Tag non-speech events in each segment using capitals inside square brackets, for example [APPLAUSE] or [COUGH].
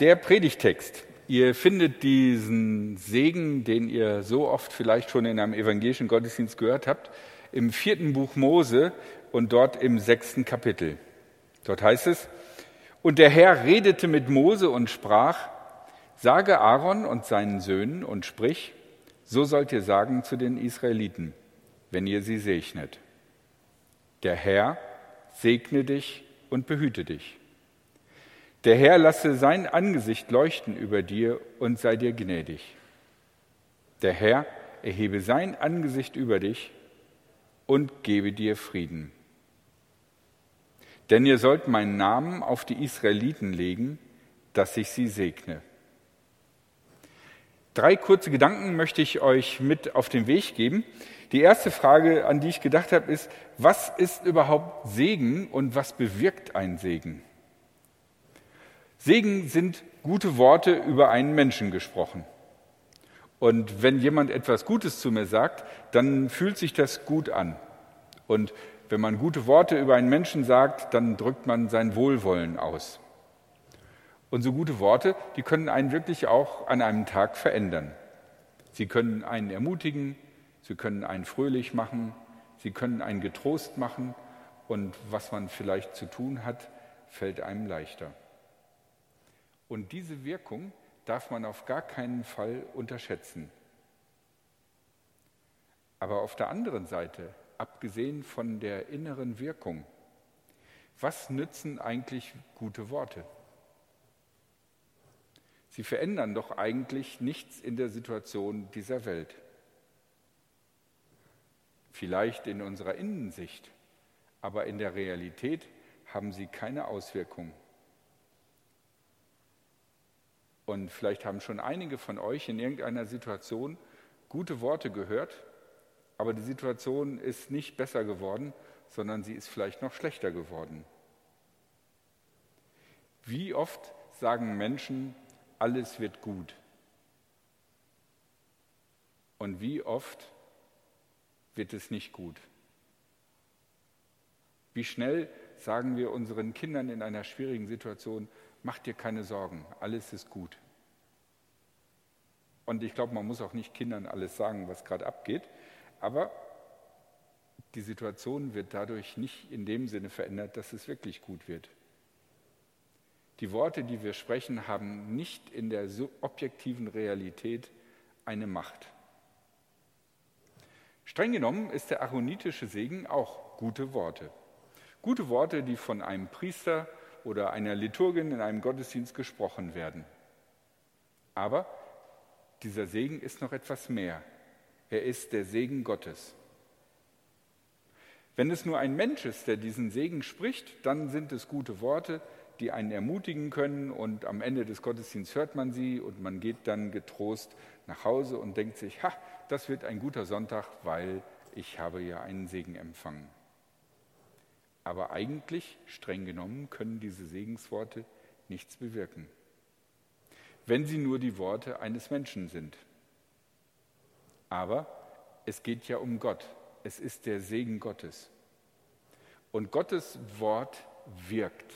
der Predigtext. Ihr findet diesen Segen, den ihr so oft vielleicht schon in einem evangelischen Gottesdienst gehört habt, im vierten Buch Mose und dort im sechsten Kapitel. Dort heißt es, und der Herr redete mit Mose und sprach, sage Aaron und seinen Söhnen und sprich, so sollt ihr sagen zu den Israeliten, wenn ihr sie segnet. Der Herr segne dich und behüte dich. Der Herr lasse sein Angesicht leuchten über dir und sei dir gnädig. Der Herr erhebe sein Angesicht über dich und gebe dir Frieden. Denn ihr sollt meinen Namen auf die Israeliten legen, dass ich sie segne. Drei kurze Gedanken möchte ich euch mit auf den Weg geben. Die erste Frage, an die ich gedacht habe, ist, was ist überhaupt Segen und was bewirkt ein Segen? Segen sind gute Worte über einen Menschen gesprochen. Und wenn jemand etwas Gutes zu mir sagt, dann fühlt sich das gut an. Und wenn man gute Worte über einen Menschen sagt, dann drückt man sein Wohlwollen aus. Und so gute Worte, die können einen wirklich auch an einem Tag verändern. Sie können einen ermutigen, sie können einen fröhlich machen, sie können einen getrost machen und was man vielleicht zu tun hat, fällt einem leichter. Und diese Wirkung darf man auf gar keinen Fall unterschätzen. Aber auf der anderen Seite, abgesehen von der inneren Wirkung, was nützen eigentlich gute Worte? Sie verändern doch eigentlich nichts in der Situation dieser Welt. Vielleicht in unserer Innensicht, aber in der Realität haben sie keine Auswirkung. Und vielleicht haben schon einige von euch in irgendeiner Situation gute Worte gehört, aber die Situation ist nicht besser geworden, sondern sie ist vielleicht noch schlechter geworden. Wie oft sagen Menschen, alles wird gut. Und wie oft wird es nicht gut? Wie schnell sagen wir unseren Kindern in einer schwierigen Situation, mach dir keine Sorgen, alles ist gut. Und ich glaube, man muss auch nicht Kindern alles sagen, was gerade abgeht, aber die Situation wird dadurch nicht in dem Sinne verändert, dass es wirklich gut wird. Die Worte, die wir sprechen, haben nicht in der objektiven Realität eine Macht. Streng genommen ist der aaronitische Segen auch gute Worte. Gute Worte, die von einem Priester oder einer Liturgin in einem Gottesdienst gesprochen werden. Aber dieser Segen ist noch etwas mehr. Er ist der Segen Gottes. Wenn es nur ein Mensch ist, der diesen Segen spricht, dann sind es gute Worte, die einen ermutigen können und am Ende des Gottesdienstes hört man sie und man geht dann getrost nach Hause und denkt sich, ha, das wird ein guter Sonntag, weil ich habe ja einen Segen empfangen. Aber eigentlich, streng genommen, können diese Segensworte nichts bewirken, wenn sie nur die Worte eines Menschen sind. Aber es geht ja um Gott. Es ist der Segen Gottes. Und Gottes Wort wirkt.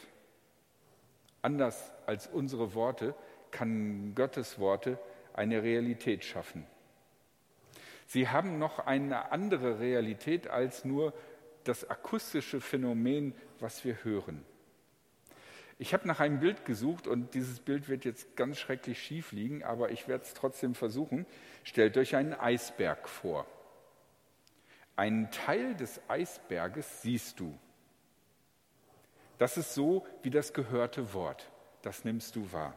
Anders als unsere Worte kann Gottes Worte eine Realität schaffen. Sie haben noch eine andere Realität als nur das akustische Phänomen, was wir hören. Ich habe nach einem Bild gesucht und dieses Bild wird jetzt ganz schrecklich schief liegen, aber ich werde es trotzdem versuchen. Stellt euch einen Eisberg vor. Einen Teil des Eisberges siehst du. Das ist so wie das gehörte Wort. Das nimmst du wahr.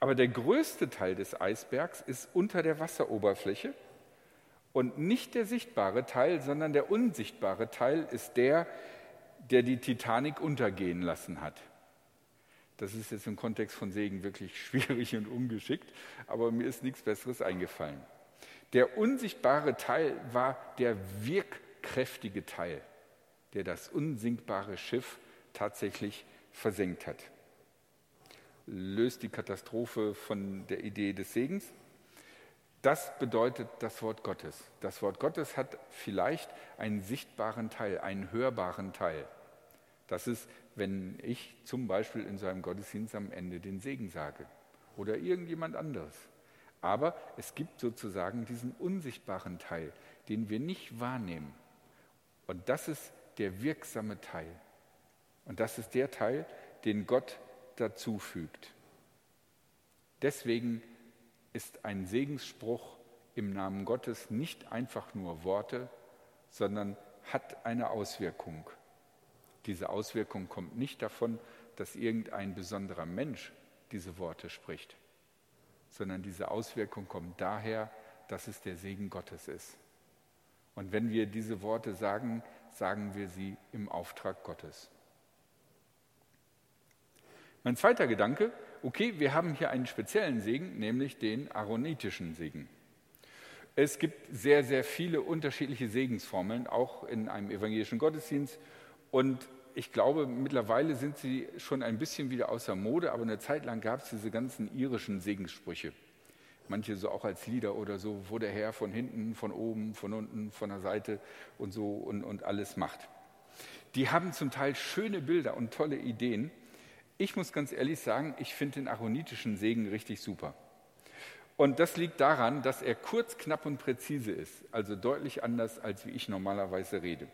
Aber der größte Teil des Eisbergs ist unter der Wasseroberfläche und nicht der sichtbare Teil, sondern der unsichtbare Teil ist der, der die Titanic untergehen lassen hat. Das ist jetzt im Kontext von Segen wirklich [LAUGHS] schwierig und ungeschickt, aber mir ist nichts Besseres eingefallen. Der unsichtbare Teil war der wirkkräftige Teil der das unsinkbare Schiff tatsächlich versenkt hat. Löst die Katastrophe von der Idee des Segens? Das bedeutet das Wort Gottes. Das Wort Gottes hat vielleicht einen sichtbaren Teil, einen hörbaren Teil. Das ist, wenn ich zum Beispiel in so einem Gottesdienst am Ende den Segen sage oder irgendjemand anderes. Aber es gibt sozusagen diesen unsichtbaren Teil, den wir nicht wahrnehmen. Und das ist der wirksame Teil. Und das ist der Teil, den Gott dazu fügt. Deswegen ist ein Segensspruch im Namen Gottes nicht einfach nur Worte, sondern hat eine Auswirkung. Diese Auswirkung kommt nicht davon, dass irgendein besonderer Mensch diese Worte spricht, sondern diese Auswirkung kommt daher, dass es der Segen Gottes ist. Und wenn wir diese Worte sagen, sagen wir sie im Auftrag Gottes. Mein zweiter Gedanke, okay, wir haben hier einen speziellen Segen, nämlich den aaronitischen Segen. Es gibt sehr, sehr viele unterschiedliche Segensformeln, auch in einem evangelischen Gottesdienst. Und ich glaube, mittlerweile sind sie schon ein bisschen wieder außer Mode, aber eine Zeit lang gab es diese ganzen irischen Segenssprüche. Manche so auch als Lieder oder so, wo der Herr von hinten, von oben, von unten, von der Seite und so und, und alles macht. Die haben zum Teil schöne Bilder und tolle Ideen. Ich muss ganz ehrlich sagen, ich finde den aaronitischen Segen richtig super. Und das liegt daran, dass er kurz, knapp und präzise ist, also deutlich anders, als wie ich normalerweise rede.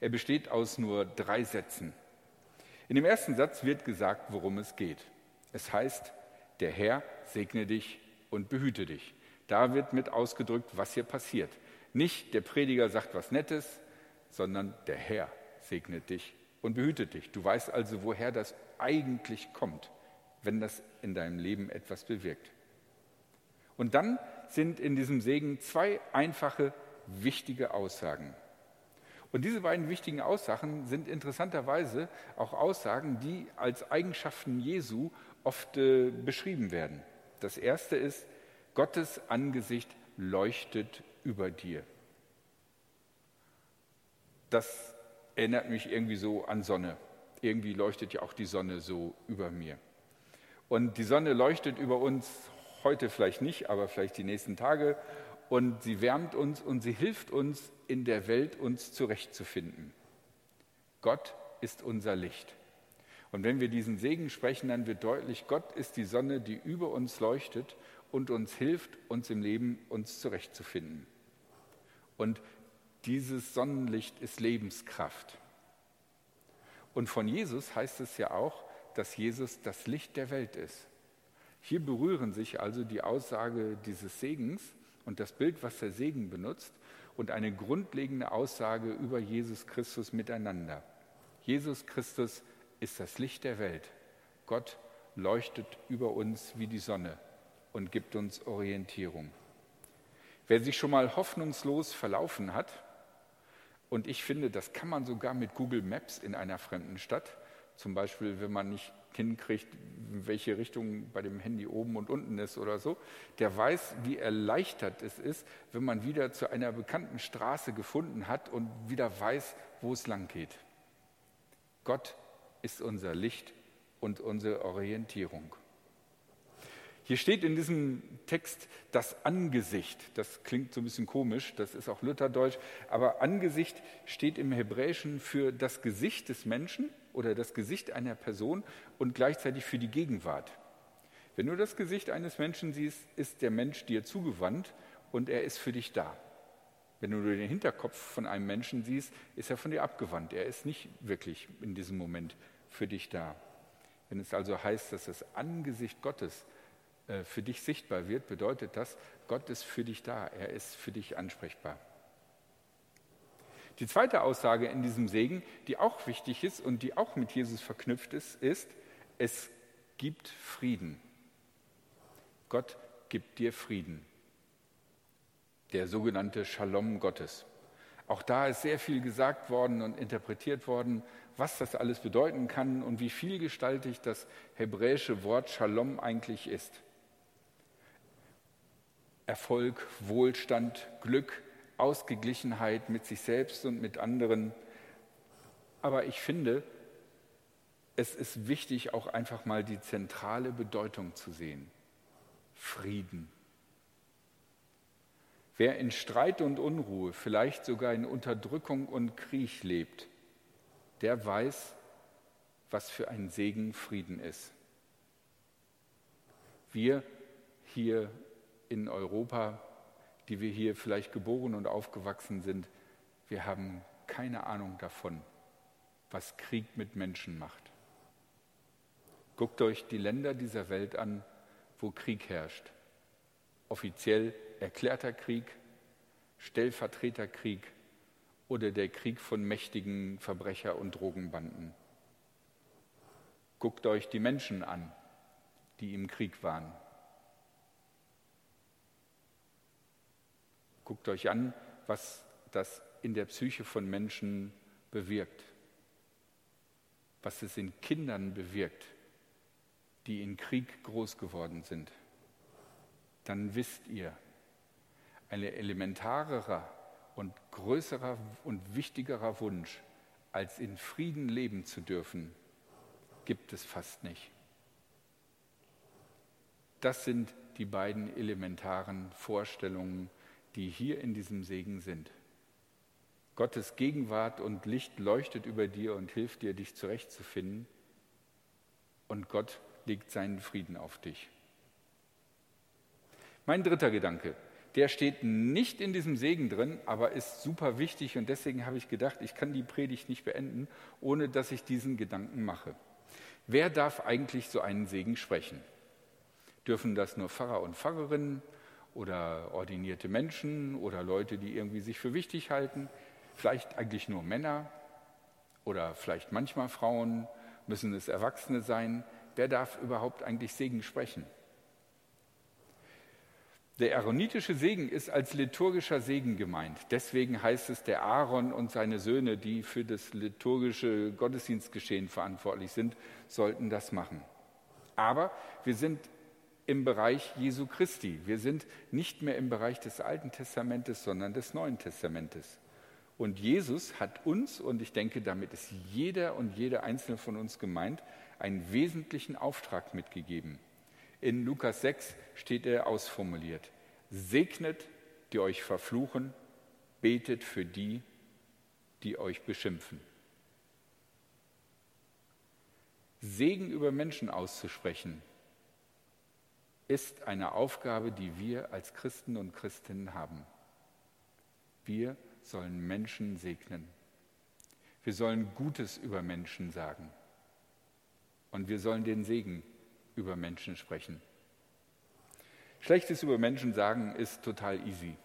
Er besteht aus nur drei Sätzen. In dem ersten Satz wird gesagt, worum es geht. Es heißt, der Herr segne dich und behüte dich. Da wird mit ausgedrückt, was hier passiert. Nicht der Prediger sagt was Nettes, sondern der Herr segnet dich und behütet dich. Du weißt also, woher das eigentlich kommt, wenn das in deinem Leben etwas bewirkt. Und dann sind in diesem Segen zwei einfache, wichtige Aussagen. Und diese beiden wichtigen Aussagen sind interessanterweise auch Aussagen, die als Eigenschaften Jesu oft äh, beschrieben werden. Das erste ist, Gottes Angesicht leuchtet über dir. Das erinnert mich irgendwie so an Sonne. Irgendwie leuchtet ja auch die Sonne so über mir. Und die Sonne leuchtet über uns heute vielleicht nicht, aber vielleicht die nächsten Tage und sie wärmt uns und sie hilft uns in der Welt, uns zurechtzufinden. Gott ist unser Licht. Und wenn wir diesen Segen sprechen, dann wird deutlich, Gott ist die Sonne, die über uns leuchtet und uns hilft, uns im Leben uns zurechtzufinden. Und dieses Sonnenlicht ist Lebenskraft. Und von Jesus heißt es ja auch, dass Jesus das Licht der Welt ist. Hier berühren sich also die Aussage dieses Segens und das Bild, was der Segen benutzt, und eine grundlegende Aussage über Jesus Christus miteinander. Jesus Christus ist das Licht der Welt. Gott leuchtet über uns wie die Sonne und gibt uns Orientierung. Wer sich schon mal hoffnungslos verlaufen hat, und ich finde, das kann man sogar mit Google Maps in einer fremden Stadt, zum Beispiel wenn man nicht hinkriegt, welche Richtung bei dem Handy oben und unten ist oder so, der weiß, wie erleichtert es ist, wenn man wieder zu einer bekannten Straße gefunden hat und wieder weiß, wo es lang geht. Gott ist unser Licht und unsere Orientierung. Hier steht in diesem Text das Angesicht. Das klingt so ein bisschen komisch, das ist auch Lutherdeutsch, aber Angesicht steht im Hebräischen für das Gesicht des Menschen oder das Gesicht einer Person und gleichzeitig für die Gegenwart. Wenn du das Gesicht eines Menschen siehst, ist der Mensch dir zugewandt und er ist für dich da. Wenn du den Hinterkopf von einem Menschen siehst, ist er von dir abgewandt. Er ist nicht wirklich in diesem Moment für dich da. Wenn es also heißt, dass das Angesicht Gottes für dich sichtbar wird, bedeutet das, Gott ist für dich da. Er ist für dich ansprechbar. Die zweite Aussage in diesem Segen, die auch wichtig ist und die auch mit Jesus verknüpft ist, ist, es gibt Frieden. Gott gibt dir Frieden. Der sogenannte Shalom Gottes. Auch da ist sehr viel gesagt worden und interpretiert worden, was das alles bedeuten kann und wie vielgestaltig das hebräische Wort Shalom eigentlich ist. Erfolg, Wohlstand, Glück, Ausgeglichenheit mit sich selbst und mit anderen. Aber ich finde, es ist wichtig, auch einfach mal die zentrale Bedeutung zu sehen. Frieden. Wer in Streit und Unruhe, vielleicht sogar in Unterdrückung und Krieg lebt, der weiß, was für ein Segen Frieden ist. Wir hier in Europa, die wir hier vielleicht geboren und aufgewachsen sind, wir haben keine Ahnung davon, was Krieg mit Menschen macht. Guckt euch die Länder dieser Welt an, wo Krieg herrscht. Offiziell erklärter Krieg, Stellvertreterkrieg oder der Krieg von mächtigen Verbrecher- und Drogenbanden. Guckt euch die Menschen an, die im Krieg waren. Guckt euch an, was das in der Psyche von Menschen bewirkt, was es in Kindern bewirkt, die in Krieg groß geworden sind. Dann wisst ihr, ein elementarerer und größerer und wichtigerer Wunsch, als in Frieden leben zu dürfen, gibt es fast nicht. Das sind die beiden elementaren Vorstellungen, die hier in diesem Segen sind. Gottes Gegenwart und Licht leuchtet über dir und hilft dir, dich zurechtzufinden. Und Gott legt seinen Frieden auf dich. Mein dritter Gedanke, der steht nicht in diesem Segen drin, aber ist super wichtig und deswegen habe ich gedacht, ich kann die Predigt nicht beenden, ohne dass ich diesen Gedanken mache. Wer darf eigentlich so einen Segen sprechen? Dürfen das nur Pfarrer und Pfarrerinnen oder ordinierte Menschen oder Leute, die irgendwie sich für wichtig halten? Vielleicht eigentlich nur Männer oder vielleicht manchmal Frauen? Müssen es Erwachsene sein? Wer darf überhaupt eigentlich Segen sprechen? Der aaronitische Segen ist als liturgischer Segen gemeint. Deswegen heißt es, der Aaron und seine Söhne, die für das liturgische Gottesdienstgeschehen verantwortlich sind, sollten das machen. Aber wir sind im Bereich Jesu Christi. Wir sind nicht mehr im Bereich des Alten Testamentes, sondern des Neuen Testamentes. Und Jesus hat uns, und ich denke, damit ist jeder und jede einzelne von uns gemeint, einen wesentlichen Auftrag mitgegeben. In Lukas 6 steht er ausformuliert. Segnet, die euch verfluchen, betet für die, die euch beschimpfen. Segen über Menschen auszusprechen, ist eine Aufgabe, die wir als Christen und Christinnen haben. Wir sollen Menschen segnen. Wir sollen Gutes über Menschen sagen. Und wir sollen den Segen über Menschen sprechen. Schlechtes über Menschen sagen ist total easy.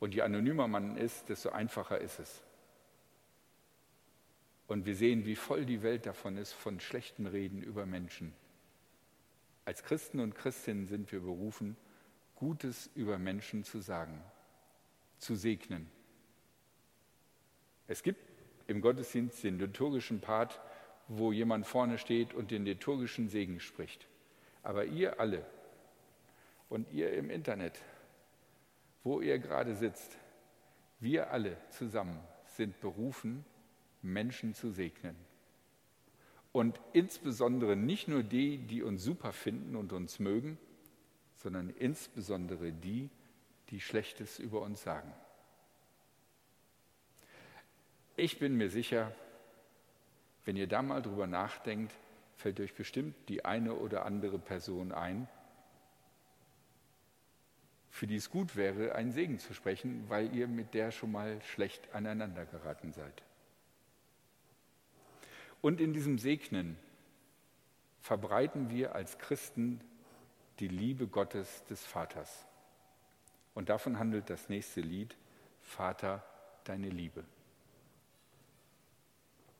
Und je anonymer man ist, desto einfacher ist es. Und wir sehen, wie voll die Welt davon ist, von schlechten Reden über Menschen. Als Christen und Christinnen sind wir berufen, Gutes über Menschen zu sagen, zu segnen. Es gibt im Gottesdienst den liturgischen Part, wo jemand vorne steht und den liturgischen Segen spricht. Aber ihr alle und ihr im Internet, wo ihr gerade sitzt, wir alle zusammen sind berufen, Menschen zu segnen. Und insbesondere nicht nur die, die uns super finden und uns mögen, sondern insbesondere die, die Schlechtes über uns sagen. Ich bin mir sicher, wenn ihr da mal drüber nachdenkt, fällt euch bestimmt die eine oder andere Person ein, für die es gut wäre, einen Segen zu sprechen, weil ihr mit der schon mal schlecht aneinander geraten seid. Und in diesem Segnen verbreiten wir als Christen die Liebe Gottes des Vaters. Und davon handelt das nächste Lied, Vater, deine Liebe.